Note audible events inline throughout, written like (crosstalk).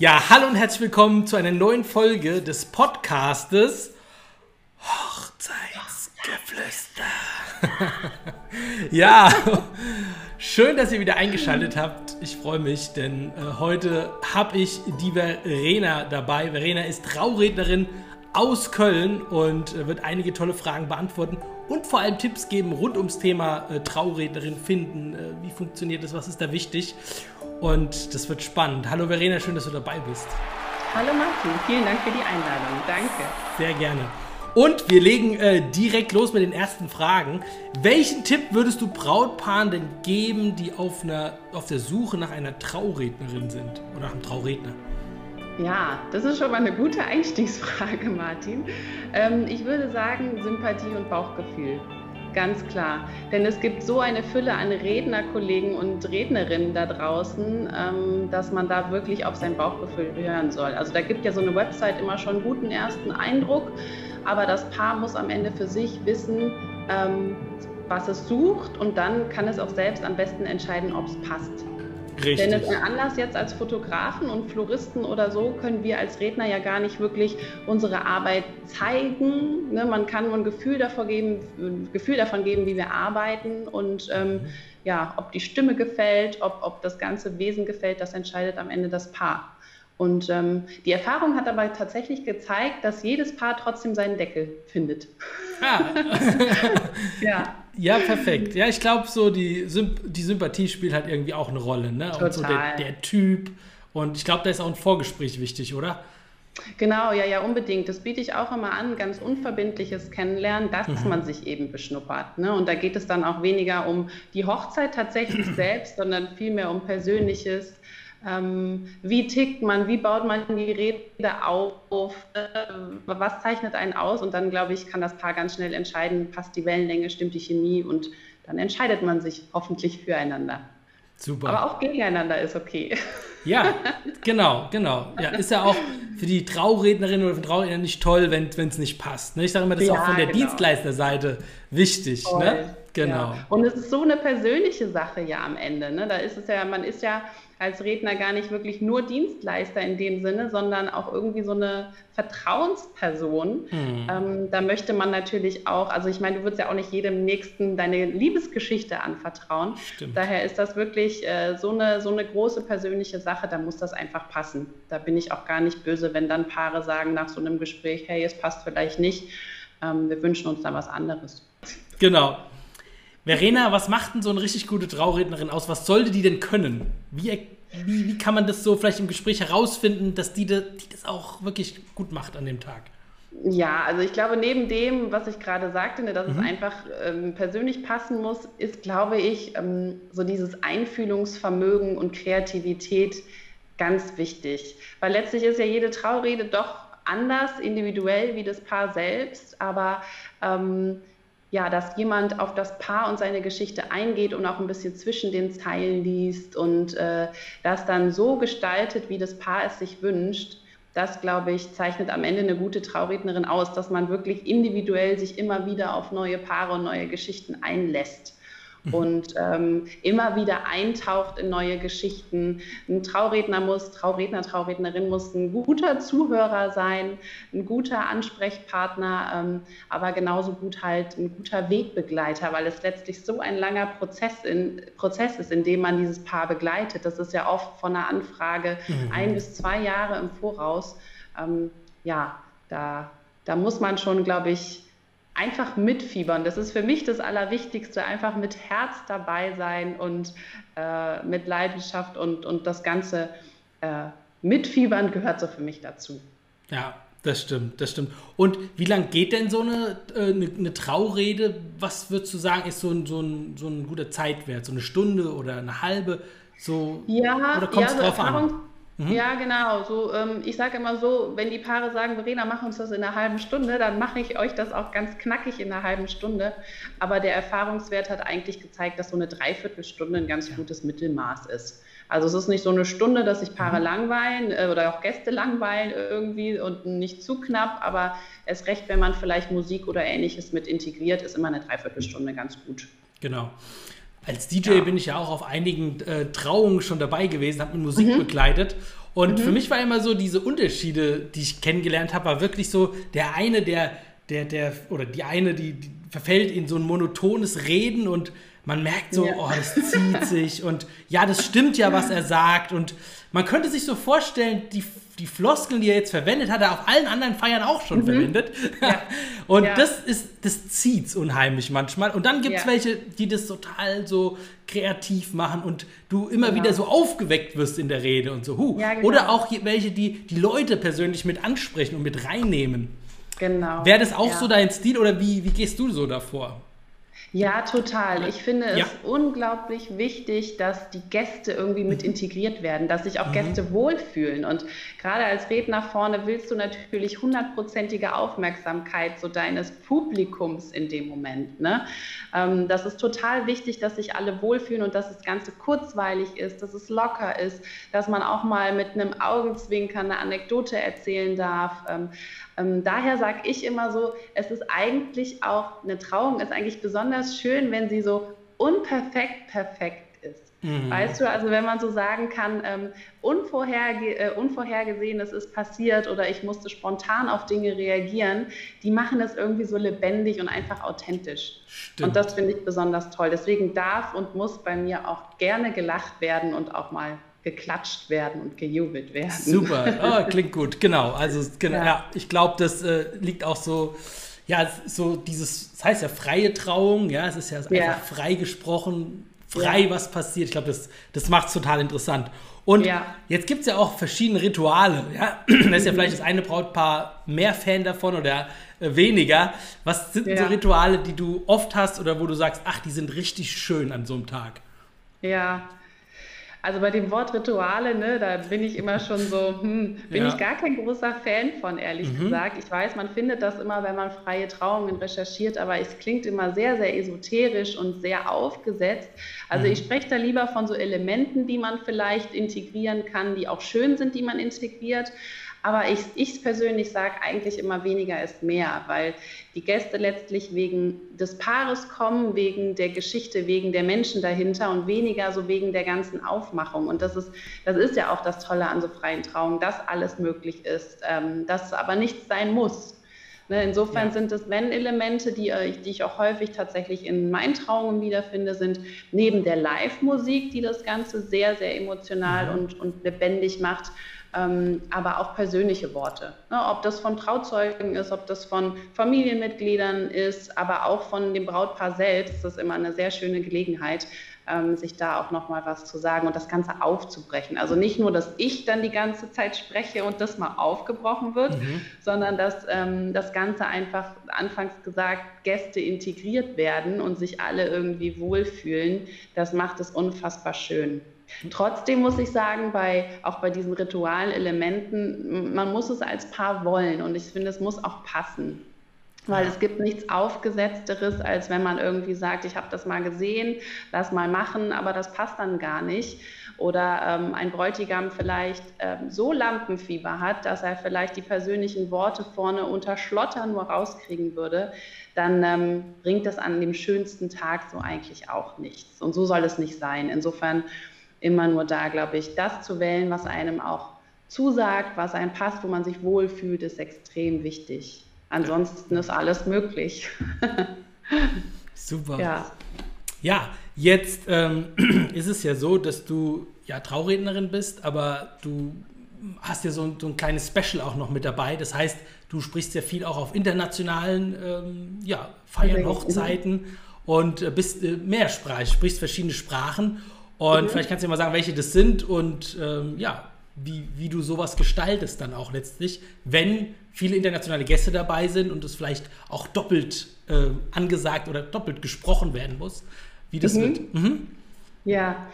Ja, hallo und herzlich willkommen zu einer neuen Folge des Podcastes Hochzeitsgeflüster. (laughs) ja, schön, dass ihr wieder eingeschaltet habt. Ich freue mich, denn äh, heute habe ich die Verena dabei. Verena ist Traurednerin aus Köln und äh, wird einige tolle Fragen beantworten und vor allem Tipps geben rund ums Thema äh, Traurednerin finden. Äh, wie funktioniert das? Was ist da wichtig? Und das wird spannend. Hallo Verena, schön, dass du dabei bist. Hallo Martin, vielen Dank für die Einladung. Danke. Sehr gerne. Und wir legen äh, direkt los mit den ersten Fragen. Welchen Tipp würdest du Brautpaaren denn geben, die auf, einer, auf der Suche nach einer Traurednerin sind oder nach einem Trauredner? Ja, das ist schon mal eine gute Einstiegsfrage, Martin. Ähm, ich würde sagen Sympathie und Bauchgefühl. Ganz klar. Denn es gibt so eine Fülle an Rednerkollegen und Rednerinnen da draußen, ähm, dass man da wirklich auf sein Bauchgefühl hören soll. Also da gibt ja so eine Website immer schon einen guten ersten Eindruck, aber das Paar muss am Ende für sich wissen, ähm, was es sucht und dann kann es auch selbst am besten entscheiden, ob es passt. Richtig. Denn anders jetzt als Fotografen und Floristen oder so können wir als Redner ja gar nicht wirklich unsere Arbeit zeigen. Ne? Man kann nur ein Gefühl davon geben, ein Gefühl davon geben, wie wir arbeiten und ähm, ja, ob die Stimme gefällt, ob, ob das ganze Wesen gefällt, das entscheidet am Ende das Paar. Und ähm, die Erfahrung hat aber tatsächlich gezeigt, dass jedes Paar trotzdem seinen Deckel findet. Ah. (laughs) ja. Ja, perfekt. Ja, ich glaube, so die, Symp die Sympathie spielt halt irgendwie auch eine Rolle. Ne? Total. Und so der, der Typ. Und ich glaube, da ist auch ein Vorgespräch wichtig, oder? Genau, ja, ja, unbedingt. Das biete ich auch immer an, ganz unverbindliches Kennenlernen, dass mhm. man sich eben beschnuppert. Ne? Und da geht es dann auch weniger um die Hochzeit tatsächlich (clears throat) selbst, sondern vielmehr um Persönliches, ähm, wie tickt man, wie baut man die Rede auf, äh, was zeichnet einen aus und dann, glaube ich, kann das Paar ganz schnell entscheiden, passt die Wellenlänge, stimmt die Chemie und dann entscheidet man sich hoffentlich füreinander. Super. Aber auch gegeneinander ist okay. Ja, (laughs) genau, genau. Ja, ist ja auch für die Traurednerin oder für den Trauredner nicht toll, wenn es nicht passt. Ne? Ich sage immer, das ist ja, auch von der genau. Dienstleisterseite wichtig. Ne? Genau. Ja. Und es ist so eine persönliche Sache ja am Ende. Ne? Da ist es ja, man ist ja als Redner gar nicht wirklich nur Dienstleister in dem Sinne, sondern auch irgendwie so eine Vertrauensperson. Mhm. Ähm, da möchte man natürlich auch, also ich meine, du würdest ja auch nicht jedem Nächsten deine Liebesgeschichte anvertrauen. Stimmt. Daher ist das wirklich äh, so, eine, so eine große persönliche Sache, da muss das einfach passen. Da bin ich auch gar nicht böse, wenn dann Paare sagen nach so einem Gespräch, hey, es passt vielleicht nicht, ähm, wir wünschen uns da was anderes. Genau. Verena, was macht denn so eine richtig gute Traurednerin aus? Was sollte die denn können? Wie, wie, wie kann man das so vielleicht im Gespräch herausfinden, dass die, die das auch wirklich gut macht an dem Tag? Ja, also ich glaube, neben dem, was ich gerade sagte, ne, dass mhm. es einfach ähm, persönlich passen muss, ist, glaube ich, ähm, so dieses Einfühlungsvermögen und Kreativität ganz wichtig. Weil letztlich ist ja jede Traurede doch anders, individuell wie das Paar selbst, aber ähm, ja, dass jemand auf das Paar und seine Geschichte eingeht und auch ein bisschen zwischen den Zeilen liest und äh, das dann so gestaltet, wie das Paar es sich wünscht, das, glaube ich, zeichnet am Ende eine gute Traurednerin aus, dass man wirklich individuell sich immer wieder auf neue Paare und neue Geschichten einlässt. (laughs) Und ähm, immer wieder eintaucht in neue Geschichten. Ein Trauredner muss, Trauredner, Traurednerin muss ein guter Zuhörer sein, ein guter Ansprechpartner, ähm, aber genauso gut halt ein guter Wegbegleiter, weil es letztlich so ein langer Prozess, in, Prozess ist, in dem man dieses Paar begleitet. Das ist ja oft von einer Anfrage mhm. ein bis zwei Jahre im Voraus. Ähm, ja, da, da muss man schon, glaube ich, einfach mitfiebern. Das ist für mich das Allerwichtigste, einfach mit Herz dabei sein und äh, mit Leidenschaft und, und das Ganze äh, mitfiebern gehört so für mich dazu. Ja, das stimmt, das stimmt. Und wie lang geht denn so eine, äh, eine, eine, Traurede? Was würdest du sagen, ist so ein, so, ein, so ein guter Zeitwert? So eine Stunde oder eine halbe? So, ja, oder kommt es ja, so drauf an? Mhm. Ja, genau. So, ähm, ich sage immer so, wenn die Paare sagen, Verena, mach uns das in einer halben Stunde, dann mache ich euch das auch ganz knackig in einer halben Stunde. Aber der Erfahrungswert hat eigentlich gezeigt, dass so eine Dreiviertelstunde ein ganz ja. gutes Mittelmaß ist. Also es ist nicht so eine Stunde, dass sich Paare mhm. langweilen äh, oder auch Gäste langweilen irgendwie und nicht zu knapp, aber es recht, wenn man vielleicht Musik oder ähnliches mit integriert, ist immer eine Dreiviertelstunde ganz gut. Genau. Als DJ ja. bin ich ja auch auf einigen äh, Trauungen schon dabei gewesen, habe mit Musik mhm. begleitet. Und mhm. für mich war immer so, diese Unterschiede, die ich kennengelernt habe, war wirklich so, der eine, der, der, der, oder die eine, die, die verfällt in so ein monotones Reden und man merkt so, ja. oh, das zieht (laughs) sich und ja, das stimmt ja, was er sagt. Und man könnte sich so vorstellen, die, die Floskeln, die er jetzt verwendet, hat er auf allen anderen Feiern auch schon mhm. verwendet. Ja. (laughs) und ja. das ist, das zieht's unheimlich manchmal. Und dann gibt es welche, die das total so kreativ machen und du immer genau. wieder so aufgeweckt wirst in der Rede und so. Huh. Genau. Oder auch welche, die die Leute persönlich mit ansprechen und mit reinnehmen. Genau. Wäre das auch so dein Stil oder wie, wie gehst du so davor? Ja, total. Ich finde es ja. unglaublich wichtig, dass die Gäste irgendwie mit mhm. integriert werden, dass sich auch mhm. Gäste wohlfühlen. Und gerade als Redner vorne willst du natürlich hundertprozentige Aufmerksamkeit so deines Publikums in dem Moment. Ne? Ähm, das ist total wichtig, dass sich alle wohlfühlen und dass das Ganze kurzweilig ist, dass es locker ist, dass man auch mal mit einem Augenzwinkern eine Anekdote erzählen darf. Ähm, ähm, daher sage ich immer so, es ist eigentlich auch, eine Trauung ist eigentlich besonders schön, wenn sie so unperfekt perfekt ist. Mhm. Weißt du, also wenn man so sagen kann, ähm, unvorherge äh, Unvorhergesehenes ist passiert oder ich musste spontan auf Dinge reagieren, die machen es irgendwie so lebendig und einfach authentisch. Stimmt. Und das finde ich besonders toll. Deswegen darf und muss bei mir auch gerne gelacht werden und auch mal geklatscht werden und gejubelt werden. Super, oh, (laughs) klingt gut, genau. Also genau, ja. ja ich glaube, das äh, liegt auch so, ja, so dieses, das heißt ja freie Trauung, ja, es ist ja, ja. einfach frei gesprochen, frei, ja. was passiert. Ich glaube, das, das macht es total interessant. Und jetzt gibt es ja auch verschiedene Rituale. Ja? (clears throat) Da ist ja vielleicht das eine Brautpaar mehr Fan davon oder äh, weniger. Was sind so Rituale, die du oft hast oder wo du sagst, ach, die sind richtig schön an so einem Tag? Ja, also bei dem Wort Rituale, ne, da bin ich immer schon so, hm, bin ja. ich gar kein großer Fan von, ehrlich mhm. gesagt. Ich weiß, man findet das immer, wenn man freie Trauungen recherchiert, aber es klingt immer sehr, sehr esoterisch und sehr aufgesetzt. Also mhm. ich spreche da lieber von so Elementen, die man vielleicht integrieren kann, die auch schön sind, die man integriert. Aber ich, ich persönlich sage eigentlich immer weniger ist mehr, weil die Gäste letztlich wegen des Paares kommen, wegen der Geschichte, wegen der Menschen dahinter und weniger so wegen der ganzen Aufmachung. Und das ist, das ist ja auch das Tolle an so freien Trauungen, dass alles möglich ist, ähm, dass aber nichts sein muss. Ne, insofern ja. sind es, wenn Elemente, die, äh, die ich auch häufig tatsächlich in meinen Trauungen wiederfinde, sind neben der Live-Musik, die das Ganze sehr, sehr emotional mhm. und, und lebendig macht, ähm, aber auch persönliche Worte. Ne, ob das von Trauzeugen ist, ob das von Familienmitgliedern ist, aber auch von dem Brautpaar selbst, das ist immer eine sehr schöne Gelegenheit, ähm, sich da auch nochmal was zu sagen und das Ganze aufzubrechen. Also nicht nur, dass ich dann die ganze Zeit spreche und das mal aufgebrochen wird, mhm. sondern dass ähm, das Ganze einfach, anfangs gesagt, Gäste integriert werden und sich alle irgendwie wohlfühlen. Das macht es unfassbar schön. Trotzdem muss ich sagen, bei, auch bei diesen ritualen Elementen, man muss es als Paar wollen und ich finde, es muss auch passen. Weil es gibt nichts Aufgesetzteres, als wenn man irgendwie sagt, ich habe das mal gesehen, lass mal machen, aber das passt dann gar nicht. Oder ähm, ein Bräutigam vielleicht ähm, so Lampenfieber hat, dass er vielleicht die persönlichen Worte vorne unter Schlotter nur rauskriegen würde, dann ähm, bringt das an dem schönsten Tag so eigentlich auch nichts. Und so soll es nicht sein. Insofern immer nur da, glaube ich, das zu wählen, was einem auch zusagt, was einem passt, wo man sich wohlfühlt, ist extrem wichtig. Ansonsten ist alles möglich. (laughs) Super. Ja, ja jetzt ähm, (clears throat) ist es ja so, dass du ja Traurednerin bist, aber du hast ja so ein, so ein, kleines Special auch noch mit dabei. Das heißt, du sprichst ja viel auch auf internationalen ähm, ja, Feiern, Hochzeiten und äh, bist äh, mehrsprachig, sprichst verschiedene Sprachen. Und mhm. vielleicht kannst du ja mal sagen, welche das sind und ähm, ja, wie, wie du sowas gestaltest dann auch letztlich, wenn viele internationale Gäste dabei sind und es vielleicht auch doppelt äh, angesagt oder doppelt gesprochen werden muss, wie das mhm. wird. Mhm. Ja,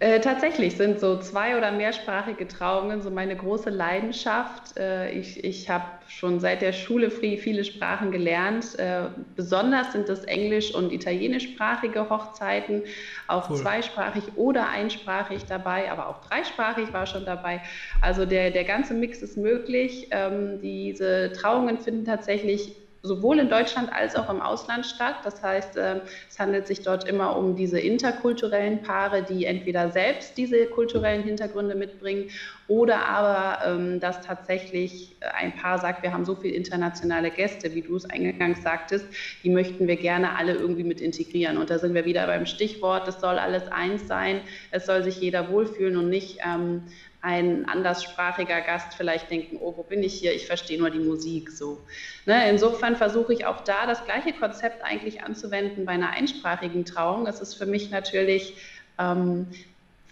äh, tatsächlich sind so zwei- oder mehrsprachige Trauungen so meine große Leidenschaft. Äh, ich ich habe schon seit der Schule viele Sprachen gelernt. Äh, besonders sind es englisch- und italienischsprachige Hochzeiten, auch cool. zweisprachig oder einsprachig dabei, aber auch dreisprachig war schon dabei. Also der, der ganze Mix ist möglich. Ähm, diese Trauungen finden tatsächlich sowohl in Deutschland als auch im Ausland statt. Das heißt, ähm, es handelt sich dort immer um diese interkulturellen Paare, die entweder selbst diese kulturellen Hintergründe mitbringen oder aber, ähm, dass tatsächlich ein Paar sagt, wir haben so viele internationale Gäste, wie du es eingangs sagtest, die möchten wir gerne alle irgendwie mit integrieren. Und da sind wir wieder beim Stichwort, es soll alles eins sein, es soll sich jeder wohlfühlen und nicht ähm, ein anderssprachiger Gast vielleicht denken, oh, wo bin ich hier? Ich verstehe nur die Musik so. Ne? Insofern versuche ich auch da das gleiche Konzept eigentlich anzuwenden bei einer einsprachigen Trauung. Es ist für mich natürlich ähm,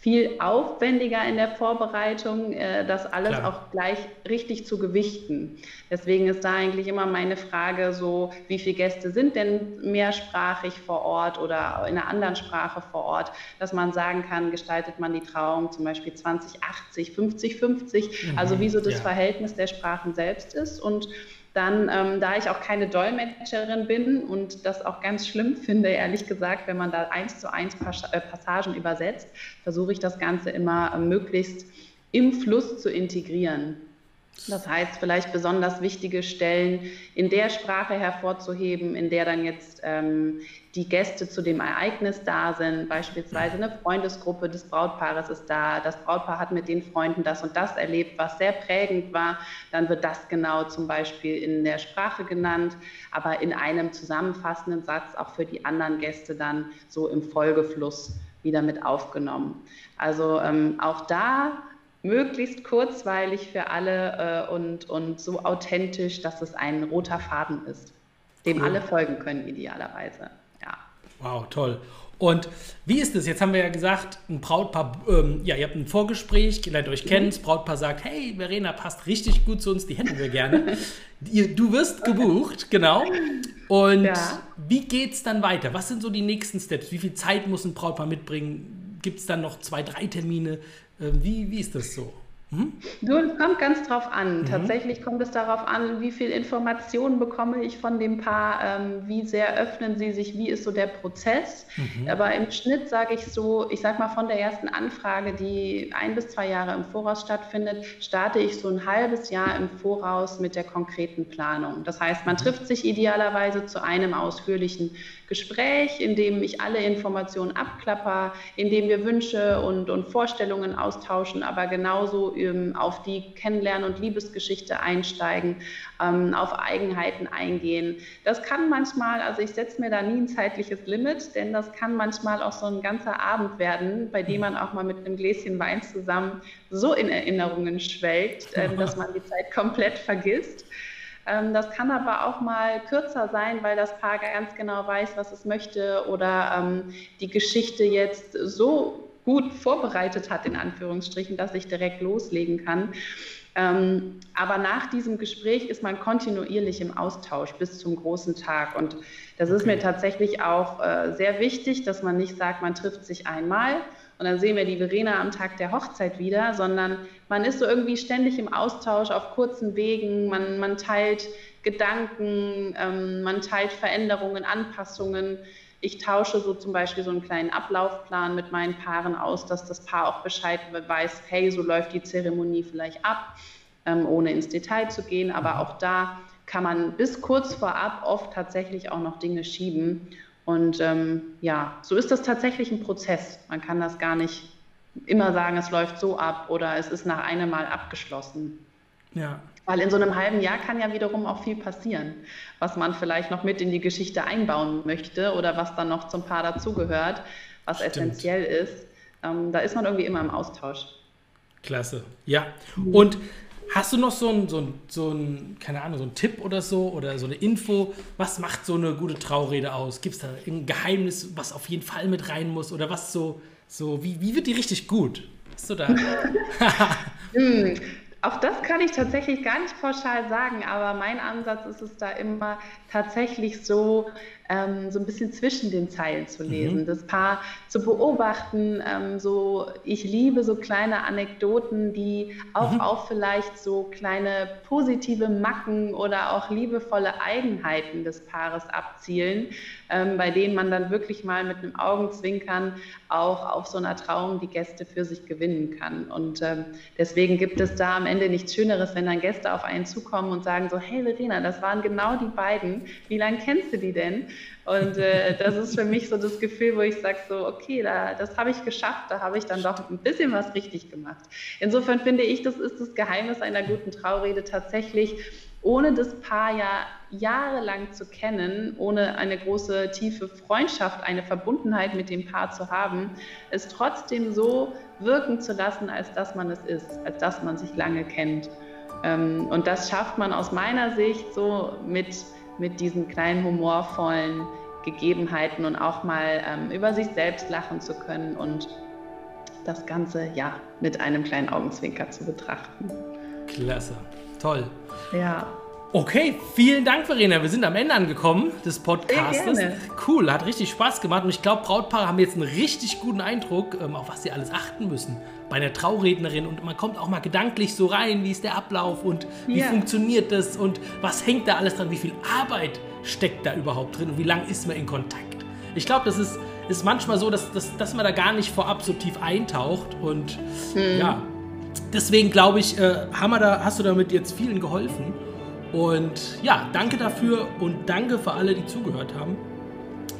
viel aufwendiger in der Vorbereitung, äh, das alles Klar. auch gleich richtig zu gewichten. Deswegen ist da eigentlich immer meine Frage so, wie viele Gäste sind denn mehrsprachig vor Ort oder in einer anderen Sprache vor Ort, dass man sagen kann, gestaltet man die Trauung zum Beispiel 20, 80, 50, 50, mhm, also wie so das ja. Verhältnis der Sprachen selbst ist und dann, ähm, da ich auch keine Dolmetscherin bin und das auch ganz schlimm finde, ehrlich gesagt, wenn man da eins zu eins äh, Passagen übersetzt, versuche ich das Ganze immer äh, möglichst im Fluss zu integrieren. Das heißt, vielleicht besonders wichtige Stellen in der Sprache hervorzuheben, in der dann jetzt ähm, die Gäste zu dem Ereignis da sind. Beispielsweise eine Freundesgruppe des Brautpaares ist da. Das Brautpaar hat mit den Freunden das und das erlebt, was sehr prägend war. Dann wird das genau zum Beispiel in der Sprache genannt, aber in einem zusammenfassenden Satz auch für die anderen Gäste dann so im Folgefluss wieder mit aufgenommen. Also ähm, auch da möglichst kurzweilig für alle äh, und, und so authentisch, dass es ein roter Faden ist, dem cool. alle folgen können, idealerweise. Ja. Wow, toll. Und wie ist es? Jetzt haben wir ja gesagt, ein Brautpaar, ähm, ja, ihr habt ein Vorgespräch, ihr lernt euch kennen, mhm. das Brautpaar sagt, hey, Verena passt richtig gut zu uns, die hätten wir gerne. (laughs) du wirst gebucht, genau. Und ja. wie geht es dann weiter? Was sind so die nächsten Steps? Wie viel Zeit muss ein Brautpaar mitbringen? Gibt es dann noch zwei, drei Termine? Ähm, wie, wie ist das so? Du, es kommt ganz drauf an. Mhm. Tatsächlich kommt es darauf an, wie viel Informationen bekomme ich von dem Paar, ähm, wie sehr öffnen sie sich, wie ist so der Prozess. Mhm. Aber im Schnitt sage ich so, ich sage mal von der ersten Anfrage, die ein bis zwei Jahre im Voraus stattfindet, starte ich so ein halbes Jahr im Voraus mit der konkreten Planung. Das heißt, man mhm. trifft sich idealerweise zu einem ausführlichen Gespräch, in dem ich alle Informationen abklapper, in dem wir Wünsche und, und Vorstellungen austauschen, aber genauso ähm, auf die Kennenlernen- und Liebesgeschichte einsteigen, ähm, auf Eigenheiten eingehen. Das kann manchmal, also ich setze mir da nie ein zeitliches Limit, denn das kann manchmal auch so ein ganzer Abend werden, bei dem man auch mal mit einem Gläschen Wein zusammen so in Erinnerungen schwelgt, äh, dass man die Zeit komplett vergisst. Ähm, das kann aber auch mal kürzer sein, weil das Paar ganz genau weiß, was es möchte oder ähm, die Geschichte jetzt so gut vorbereitet hat, in Anführungsstrichen, dass ich direkt loslegen kann. Ähm, aber nach diesem Gespräch ist man kontinuierlich im Austausch bis zum großen Tag. Und das ist mir tatsächlich auch äh, sehr wichtig, dass man nicht sagt, man trifft sich einmal und dann sehen wir die Verena am Tag der Hochzeit wieder, sondern man ist so irgendwie ständig im Austausch auf kurzen Wegen, man, man teilt Gedanken, ähm, man teilt Veränderungen, Anpassungen. Ich tausche so zum Beispiel so einen kleinen Ablaufplan mit meinen Paaren aus, dass das Paar auch Bescheid weiß, hey, so läuft die Zeremonie vielleicht ab, ähm, ohne ins Detail zu gehen. Aber mhm. auch da kann man bis kurz vorab oft tatsächlich auch noch Dinge schieben. Und ähm, ja, so ist das tatsächlich ein Prozess. Man kann das gar nicht immer sagen, es läuft so ab oder es ist nach einem Mal abgeschlossen. Ja. Weil in so einem halben Jahr kann ja wiederum auch viel passieren, was man vielleicht noch mit in die Geschichte einbauen möchte oder was dann noch zum Paar dazugehört, was Stimmt. essentiell ist. Ähm, da ist man irgendwie immer im Austausch. Klasse. Ja. Und Hast du noch so ein, so so ein, keine Ahnung, so ein Tipp oder so oder so eine Info? Was macht so eine gute Traurede aus? Gibt es da ein Geheimnis, was auf jeden Fall mit rein muss? Oder was so, so wie, wie wird die richtig gut? Hast du da? (laughs) (laughs) auch das kann ich tatsächlich gar nicht pauschal sagen, aber mein Ansatz ist es da immer tatsächlich so, ähm, so ein bisschen zwischen den Zeilen zu mhm. lesen, mhm. das Paar zu beobachten. Ähm, so, ich liebe so kleine Anekdoten, die auch mhm. auf vielleicht so kleine positive Macken oder auch liebevolle Eigenheiten des Paares abzielen, ähm, bei denen man dann wirklich mal mit einem Augenzwinkern auch auf so einer Trauung die Gäste für sich gewinnen kann. Und ähm, deswegen gibt es da am Ende nichts Schöneres, wenn dann Gäste auf einen zukommen und sagen so, hey Verena, das waren genau die beiden. Wie lange kennst du die denn? Und äh, das ist für mich so das Gefühl, wo ich sage so, okay, da, das habe ich geschafft, da habe ich dann doch ein bisschen was richtig gemacht. Insofern finde ich, das ist das Geheimnis einer guten Traurede tatsächlich, ohne das Paar ja jahrelang zu kennen, ohne eine große, tiefe Freundschaft, eine Verbundenheit mit dem Paar zu haben, es trotzdem so wirken zu lassen, als dass man es ist, als dass man sich lange kennt. Ähm, und das schafft man aus meiner Sicht so mit mit diesen kleinen humorvollen Gegebenheiten und auch mal ähm, über sich selbst lachen zu können und das Ganze ja mit einem kleinen Augenzwinker zu betrachten. Klasse, toll. Ja. Okay, vielen Dank, Verena. Wir sind am Ende angekommen des Podcasts. Cool, hat richtig Spaß gemacht und ich glaube, Brautpaare haben jetzt einen richtig guten Eindruck, ähm, auf was sie alles achten müssen bei einer Traurednerin und man kommt auch mal gedanklich so rein, wie ist der Ablauf und wie ja. funktioniert das und was hängt da alles dran, wie viel Arbeit steckt da überhaupt drin und wie lange ist man in Kontakt. Ich glaube, das ist, ist manchmal so, dass, dass, dass man da gar nicht vorab so tief eintaucht und hm. ja, deswegen glaube ich, äh, haben wir da, hast du damit jetzt vielen geholfen. Und ja, danke dafür und danke für alle, die zugehört haben.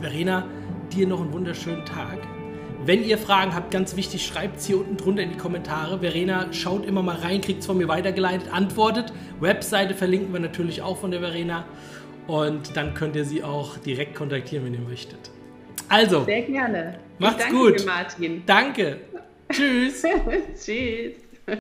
Verena, dir noch einen wunderschönen Tag. Wenn ihr Fragen habt, ganz wichtig, schreibt es hier unten drunter in die Kommentare. Verena schaut immer mal rein, kriegt es von mir weitergeleitet, antwortet. Webseite verlinken wir natürlich auch von der Verena. Und dann könnt ihr sie auch direkt kontaktieren, wenn ihr möchtet. Also. Sehr gerne. Macht's danke gut. Dir, Martin. Danke. (laughs) Tschüss. Tschüss.